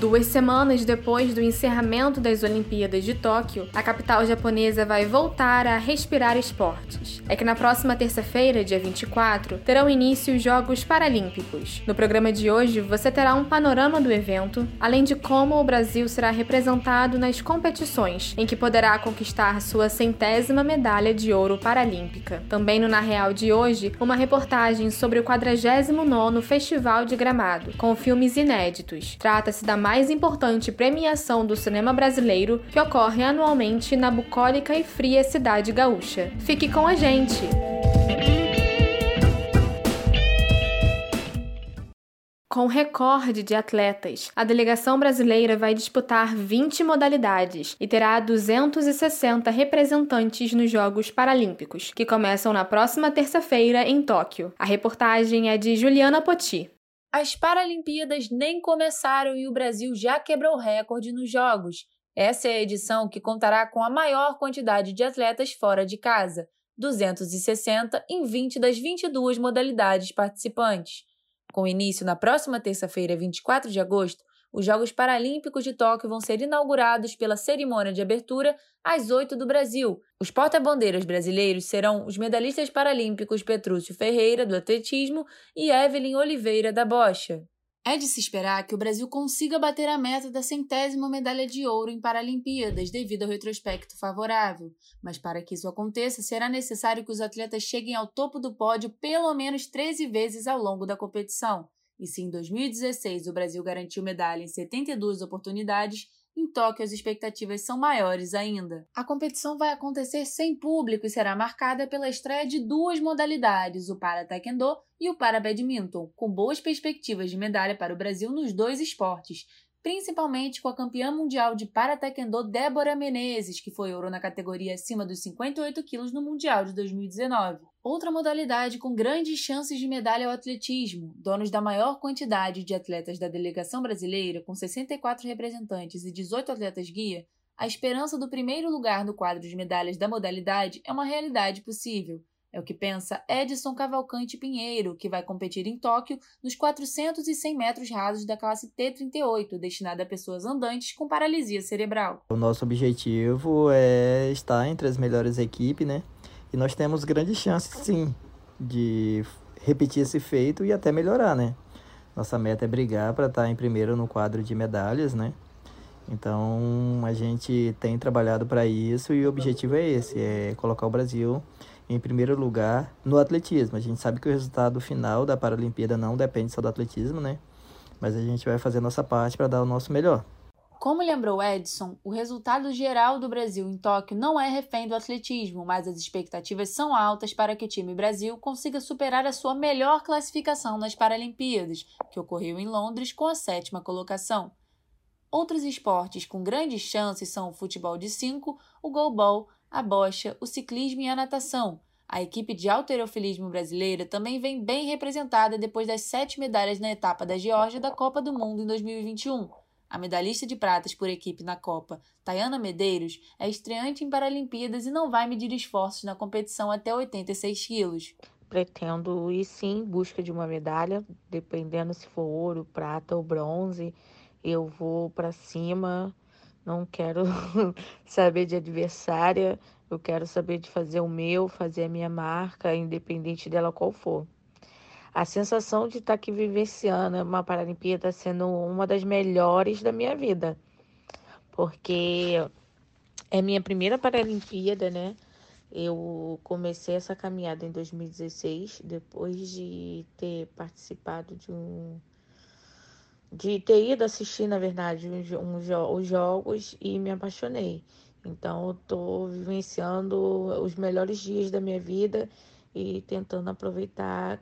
Duas semanas depois do encerramento das Olimpíadas de Tóquio, a capital japonesa vai voltar a respirar esportes. É que na próxima terça-feira, dia 24, terão início os Jogos Paralímpicos. No programa de hoje, você terá um panorama do evento, além de como o Brasil será representado nas competições, em que poderá conquistar sua centésima medalha de ouro paralímpica. Também no Na Real de hoje, uma reportagem sobre o 49º Festival de Gramado, com filmes inéditos. Trata-se da mais importante premiação do cinema brasileiro que ocorre anualmente na bucólica e fria cidade gaúcha. Fique com a gente! Com recorde de atletas, a delegação brasileira vai disputar 20 modalidades e terá 260 representantes nos Jogos Paralímpicos, que começam na próxima terça-feira em Tóquio. A reportagem é de Juliana Poti. As Paralimpíadas nem começaram e o Brasil já quebrou recorde nos Jogos. Essa é a edição que contará com a maior quantidade de atletas fora de casa, 260 em 20 das 22 modalidades participantes. Com início na próxima terça-feira, 24 de agosto, os Jogos Paralímpicos de Tóquio vão ser inaugurados pela cerimônia de abertura às 8 do Brasil. Os porta-bandeiras brasileiros serão os medalhistas paralímpicos Petrúcio Ferreira, do atletismo, e Evelyn Oliveira, da bocha. É de se esperar que o Brasil consiga bater a meta da centésima medalha de ouro em Paralimpíadas devido ao retrospecto favorável. Mas para que isso aconteça, será necessário que os atletas cheguem ao topo do pódio pelo menos 13 vezes ao longo da competição. E se em 2016 o Brasil garantiu medalha em 72 oportunidades, em Tóquio as expectativas são maiores ainda. A competição vai acontecer sem público e será marcada pela estreia de duas modalidades, o para taekwondo e o para badminton, com boas perspectivas de medalha para o Brasil nos dois esportes, principalmente com a campeã mundial de para-taekwondo Débora Menezes, que foi ouro na categoria acima dos 58 quilos no Mundial de 2019. Outra modalidade com grandes chances de medalha é o atletismo. Donos da maior quantidade de atletas da delegação brasileira, com 64 representantes e 18 atletas guia, a esperança do primeiro lugar no quadro de medalhas da modalidade é uma realidade possível. É o que pensa Edson Cavalcante Pinheiro, que vai competir em Tóquio nos 400 e 100 metros rasos da classe T38, destinada a pessoas andantes com paralisia cerebral. O nosso objetivo é estar entre as melhores equipes, né? E nós temos grandes chances, sim, de repetir esse feito e até melhorar, né? Nossa meta é brigar para estar em primeiro no quadro de medalhas, né? Então a gente tem trabalhado para isso e o objetivo é esse, é colocar o Brasil em primeiro lugar no atletismo. A gente sabe que o resultado final da Paralimpíada não depende só do atletismo, né? Mas a gente vai fazer a nossa parte para dar o nosso melhor. Como lembrou Edson, o resultado geral do Brasil em Tóquio não é refém do atletismo, mas as expectativas são altas para que o time Brasil consiga superar a sua melhor classificação nas Paralimpíadas, que ocorreu em Londres com a sétima colocação. Outros esportes com grandes chances são o futebol de 5, o goalball, a bocha, o ciclismo e a natação. A equipe de alterofilismo brasileira também vem bem representada depois das sete medalhas na etapa da Geórgia da Copa do Mundo em 2021. A medalhista de pratas por equipe na Copa, Tayana Medeiros, é estreante em Paralimpíadas e não vai medir esforços na competição até 86 quilos. Pretendo ir sim em busca de uma medalha, dependendo se for ouro, prata ou bronze. Eu vou para cima não quero saber de adversária, eu quero saber de fazer o meu, fazer a minha marca, independente dela qual for. A sensação de estar aqui vivenciando uma Paralimpíada sendo uma das melhores da minha vida, porque é minha primeira Paralimpíada, né? Eu comecei essa caminhada em 2016, depois de ter participado de um de ter ido assistir, na verdade, os, os jogos e me apaixonei. Então, eu estou vivenciando os melhores dias da minha vida e tentando aproveitar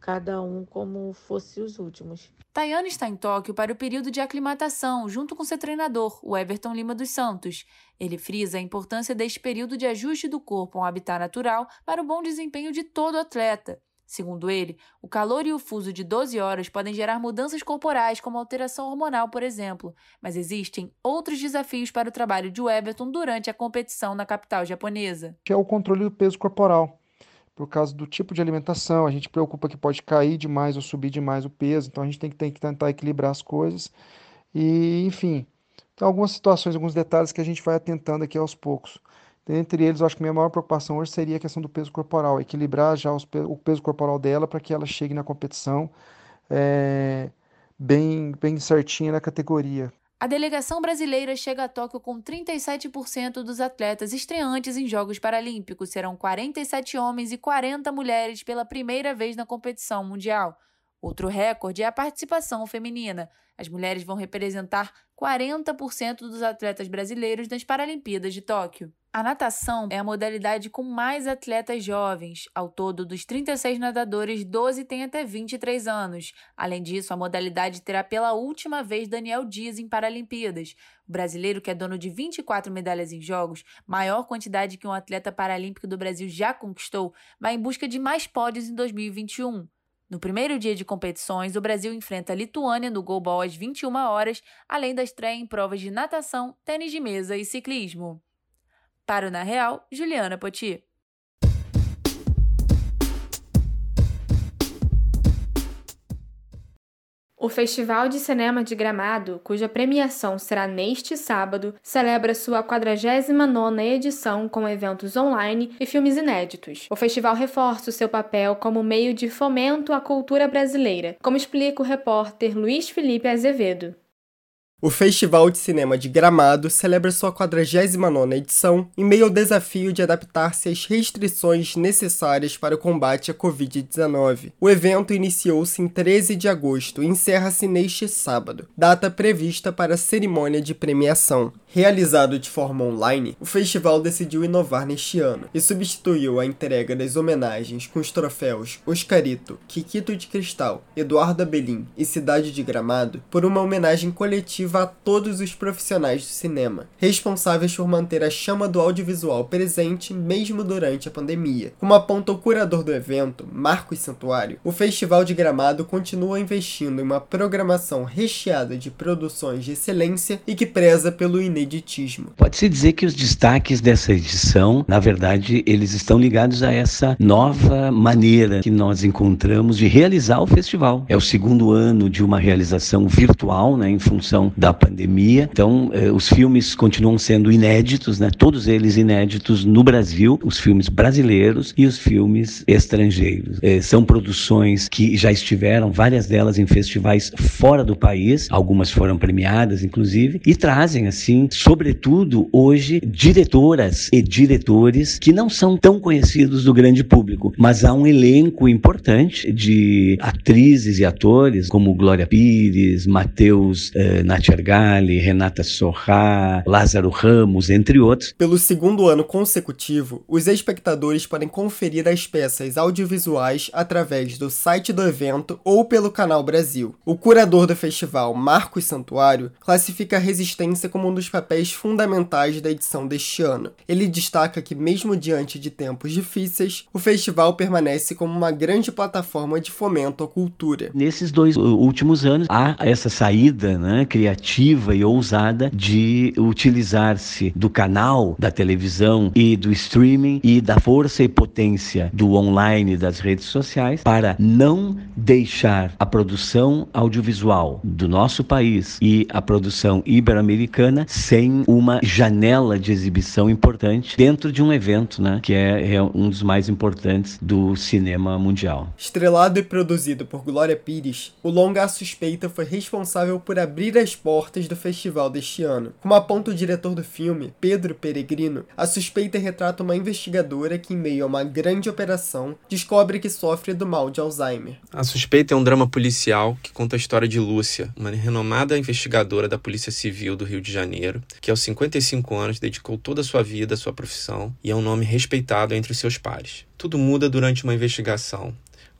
cada um como fosse os últimos. Tayane está em Tóquio para o período de aclimatação, junto com seu treinador, o Everton Lima dos Santos. Ele frisa a importância deste período de ajuste do corpo a um habitat natural para o bom desempenho de todo atleta. Segundo ele, o calor e o fuso de 12 horas podem gerar mudanças corporais, como alteração hormonal, por exemplo, mas existem outros desafios para o trabalho de Everton durante a competição na capital japonesa. Que é o controle do peso corporal. Por causa do tipo de alimentação, a gente preocupa que pode cair demais ou subir demais o peso, então a gente tem que, tem que tentar equilibrar as coisas. E, enfim, tem algumas situações, alguns detalhes que a gente vai atentando aqui aos poucos. Entre eles, eu acho que minha maior preocupação hoje seria a questão do peso corporal, equilibrar já o peso corporal dela para que ela chegue na competição é, bem, bem certinha na categoria. A delegação brasileira chega a Tóquio com 37% dos atletas estreantes em Jogos Paralímpicos. Serão 47 homens e 40 mulheres pela primeira vez na competição mundial. Outro recorde é a participação feminina. As mulheres vão representar 40% dos atletas brasileiros nas Paralimpíadas de Tóquio. A natação é a modalidade com mais atletas jovens. Ao todo, dos 36 nadadores, 12 têm até 23 anos. Além disso, a modalidade terá pela última vez Daniel Dias em Paralimpíadas. O brasileiro, que é dono de 24 medalhas em jogos, maior quantidade que um atleta paralímpico do Brasil já conquistou, vai em busca de mais pódios em 2021. No primeiro dia de competições, o Brasil enfrenta a Lituânia no goalball às 21 horas, além da estreia em provas de natação, tênis de mesa e ciclismo. Para o Na Real, Juliana Poti. O Festival de Cinema de Gramado, cuja premiação será neste sábado, celebra sua 49ª edição com eventos online e filmes inéditos. O festival reforça o seu papel como meio de fomento à cultura brasileira, como explica o repórter Luiz Felipe Azevedo. O Festival de Cinema de Gramado celebra sua 49ª edição em meio ao desafio de adaptar-se às restrições necessárias para o combate à Covid-19. O evento iniciou-se em 13 de agosto e encerra-se neste sábado, data prevista para a cerimônia de premiação. Realizado de forma online, o festival decidiu inovar neste ano e substituiu a entrega das homenagens com os troféus Oscarito, Kikito de Cristal, Eduardo Abelim e Cidade de Gramado por uma homenagem coletiva a todos os profissionais do cinema, responsáveis por manter a chama do audiovisual presente mesmo durante a pandemia. Como aponta o curador do evento, Marcos Santuário, o Festival de Gramado continua investindo em uma programação recheada de produções de excelência e que preza pelo ineditismo Pode-se dizer que os destaques dessa edição, na verdade, eles estão ligados a essa nova maneira que nós encontramos de realizar o festival. É o segundo ano de uma realização virtual, né, em função da pandemia. Então, eh, os filmes continuam sendo inéditos, né, todos eles inéditos no Brasil, os filmes brasileiros e os filmes estrangeiros. Eh, são produções que já estiveram, várias delas em festivais fora do país, algumas foram premiadas, inclusive, e trazem, assim, sobretudo hoje, diretoras e diretores que não são tão conhecidos do grande público, mas há um elenco importante de atrizes e atores como Glória Pires, Matheus eh, Natchergali, Renata Sorrá, Lázaro Ramos, entre outros. Pelo segundo ano consecutivo, os espectadores podem conferir as peças audiovisuais através do site do evento ou pelo canal Brasil. O curador do festival, Marcos Santuário, classifica a resistência como um dos papéis fundamentais da edição deste ano. Ele destaca que, mesmo diante de tempos difíceis, o festival permanece como uma grande plataforma de fomento à cultura. Nesses dois últimos anos, há essa saída né, criativa e ousada de utilizar-se do canal da televisão e do streaming e da força e potência do online das redes sociais para não deixar a produção audiovisual do nosso país e a produção ibero-americana sem uma janela de exibição importante dentro de um evento, né, que é, é um dos mais importantes do cinema mundial. Estrelado e produzido por Glória Pires, o longa Suspeita foi responsável por abrir as portas do festival deste ano. Como aponta o diretor do filme, Pedro Peregrino, a suspeita retrata uma investigadora que, em meio a uma grande operação, descobre que sofre do mal de Alzheimer. A Suspeita é um drama policial que conta a história de Lúcia, uma renomada investigadora da Polícia Civil do Rio de Janeiro que aos 55 anos dedicou toda a sua vida à sua profissão e é um nome respeitado entre seus pares. Tudo muda durante uma investigação,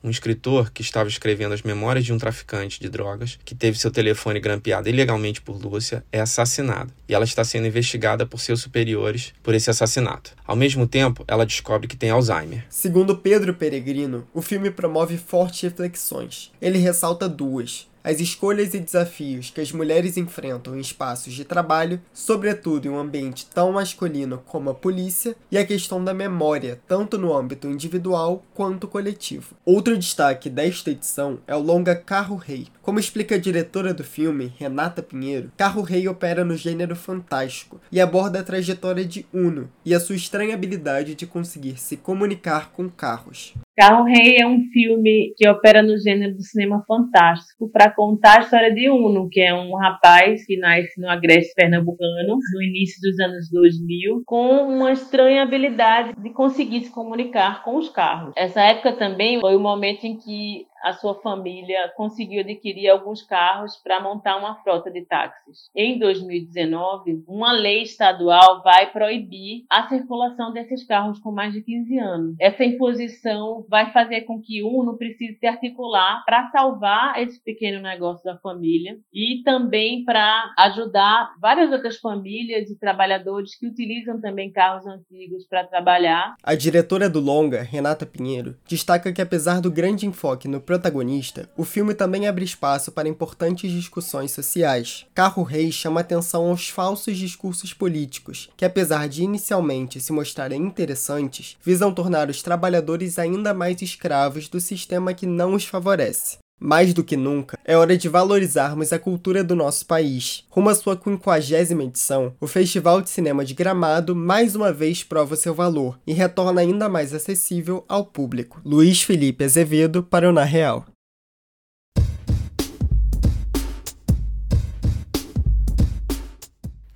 um escritor que estava escrevendo as memórias de um traficante de drogas, que teve seu telefone grampeado ilegalmente por Lúcia, é assassinado. E ela está sendo investigada por seus superiores por esse assassinato. Ao mesmo tempo, ela descobre que tem Alzheimer. Segundo Pedro Peregrino, o filme promove fortes reflexões. Ele ressalta duas as escolhas e desafios que as mulheres enfrentam em espaços de trabalho, sobretudo em um ambiente tão masculino como a polícia, e a questão da memória, tanto no âmbito individual quanto coletivo. Outro destaque desta edição é o longa Carro Rei. Como explica a diretora do filme, Renata Pinheiro, Carro Rei opera no gênero fantástico e aborda a trajetória de Uno e a sua estranha habilidade de conseguir se comunicar com carros. Carro Rei é um filme que opera no gênero do cinema fantástico para contar a história de Uno, que é um rapaz que nasce no Agreste Pernambucano, no início dos anos 2000, com uma estranha habilidade de conseguir se comunicar com os carros. Essa época também foi o momento em que a sua família conseguiu adquirir alguns carros para montar uma frota de táxis. Em 2019, uma lei estadual vai proibir a circulação desses carros com mais de 15 anos. Essa imposição vai fazer com que o Uno precise se articular para salvar esse pequeno negócio da família e também para ajudar várias outras famílias e trabalhadores que utilizam também carros antigos para trabalhar. A diretora do longa, Renata Pinheiro, destaca que apesar do grande enfoque no protagonista, o filme também abre espaço para importantes discussões sociais. Carro Rei chama atenção aos falsos discursos políticos, que apesar de inicialmente se mostrarem interessantes, visam tornar os trabalhadores ainda mais escravos do sistema que não os favorece. Mais do que nunca, é hora de valorizarmos a cultura do nosso país. Rumo à sua quinquagésima edição, o Festival de Cinema de Gramado mais uma vez prova seu valor e retorna ainda mais acessível ao público. Luiz Felipe Azevedo para o Na Real.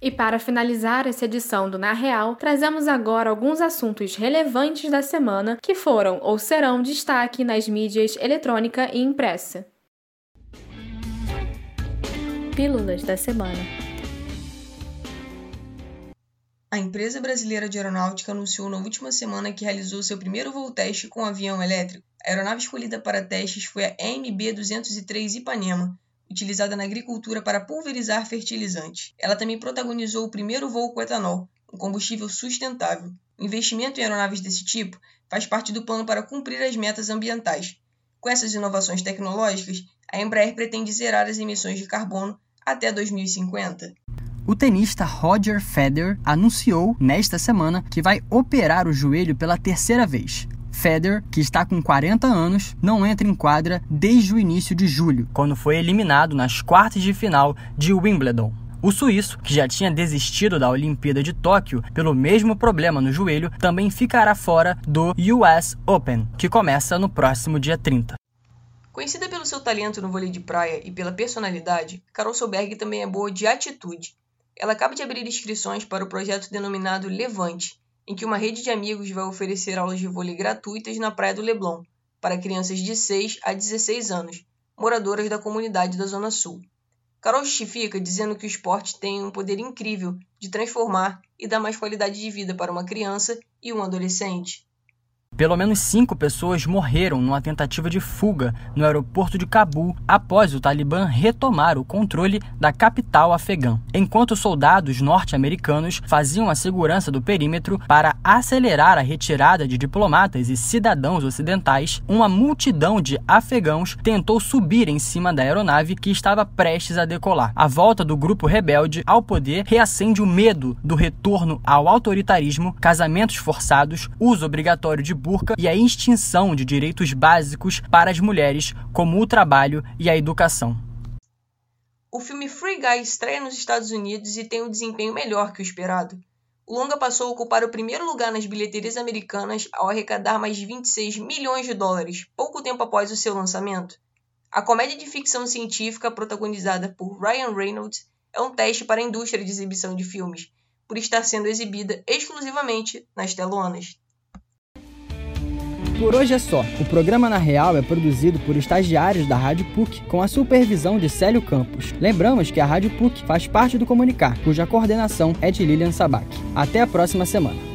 E para finalizar essa edição do Na Real, trazemos agora alguns assuntos relevantes da semana que foram ou serão destaque nas mídias eletrônica e impressa. Pílulas da semana. A empresa brasileira de aeronáutica anunciou na última semana que realizou seu primeiro voo teste com um avião elétrico. A aeronave escolhida para testes foi a MB-203 Ipanema, utilizada na agricultura para pulverizar fertilizantes. Ela também protagonizou o primeiro voo com etanol, um combustível sustentável. O investimento em aeronaves desse tipo faz parte do plano para cumprir as metas ambientais. Com essas inovações tecnológicas, a Embraer pretende zerar as emissões de carbono até 2050. O tenista Roger Federer anunciou nesta semana que vai operar o joelho pela terceira vez. Federer, que está com 40 anos, não entra em quadra desde o início de julho, quando foi eliminado nas quartas de final de Wimbledon. O suíço, que já tinha desistido da Olimpíada de Tóquio pelo mesmo problema no joelho, também ficará fora do US Open, que começa no próximo dia 30. Conhecida pelo seu talento no vôlei de praia e pela personalidade, Carol Solberg também é boa de atitude. Ela acaba de abrir inscrições para o projeto denominado Levante, em que uma rede de amigos vai oferecer aulas de vôlei gratuitas na Praia do Leblon para crianças de 6 a 16 anos, moradoras da comunidade da Zona Sul. Carol justifica dizendo que o esporte tem um poder incrível de transformar e dar mais qualidade de vida para uma criança e um adolescente. Pelo menos cinco pessoas morreram numa tentativa de fuga no aeroporto de Cabul após o Talibã retomar o controle da capital afegã, enquanto soldados norte-americanos faziam a segurança do perímetro para acelerar a retirada de diplomatas e cidadãos ocidentais. Uma multidão de afegãos tentou subir em cima da aeronave que estava prestes a decolar. A volta do grupo rebelde ao poder reacende o medo do retorno ao autoritarismo, casamentos forçados, uso obrigatório de e a extinção de direitos básicos para as mulheres, como o trabalho e a educação. O filme Free Guy estreia nos Estados Unidos e tem um desempenho melhor que o esperado. O longa passou a ocupar o primeiro lugar nas bilheterias americanas ao arrecadar mais de 26 milhões de dólares, pouco tempo após o seu lançamento. A comédia de ficção científica protagonizada por Ryan Reynolds é um teste para a indústria de exibição de filmes, por estar sendo exibida exclusivamente nas telonas. Por hoje é só. O programa Na Real é produzido por estagiários da Rádio PUC, com a supervisão de Célio Campos. Lembramos que a Rádio PUC faz parte do Comunicar, cuja coordenação é de Lilian Sabac. Até a próxima semana.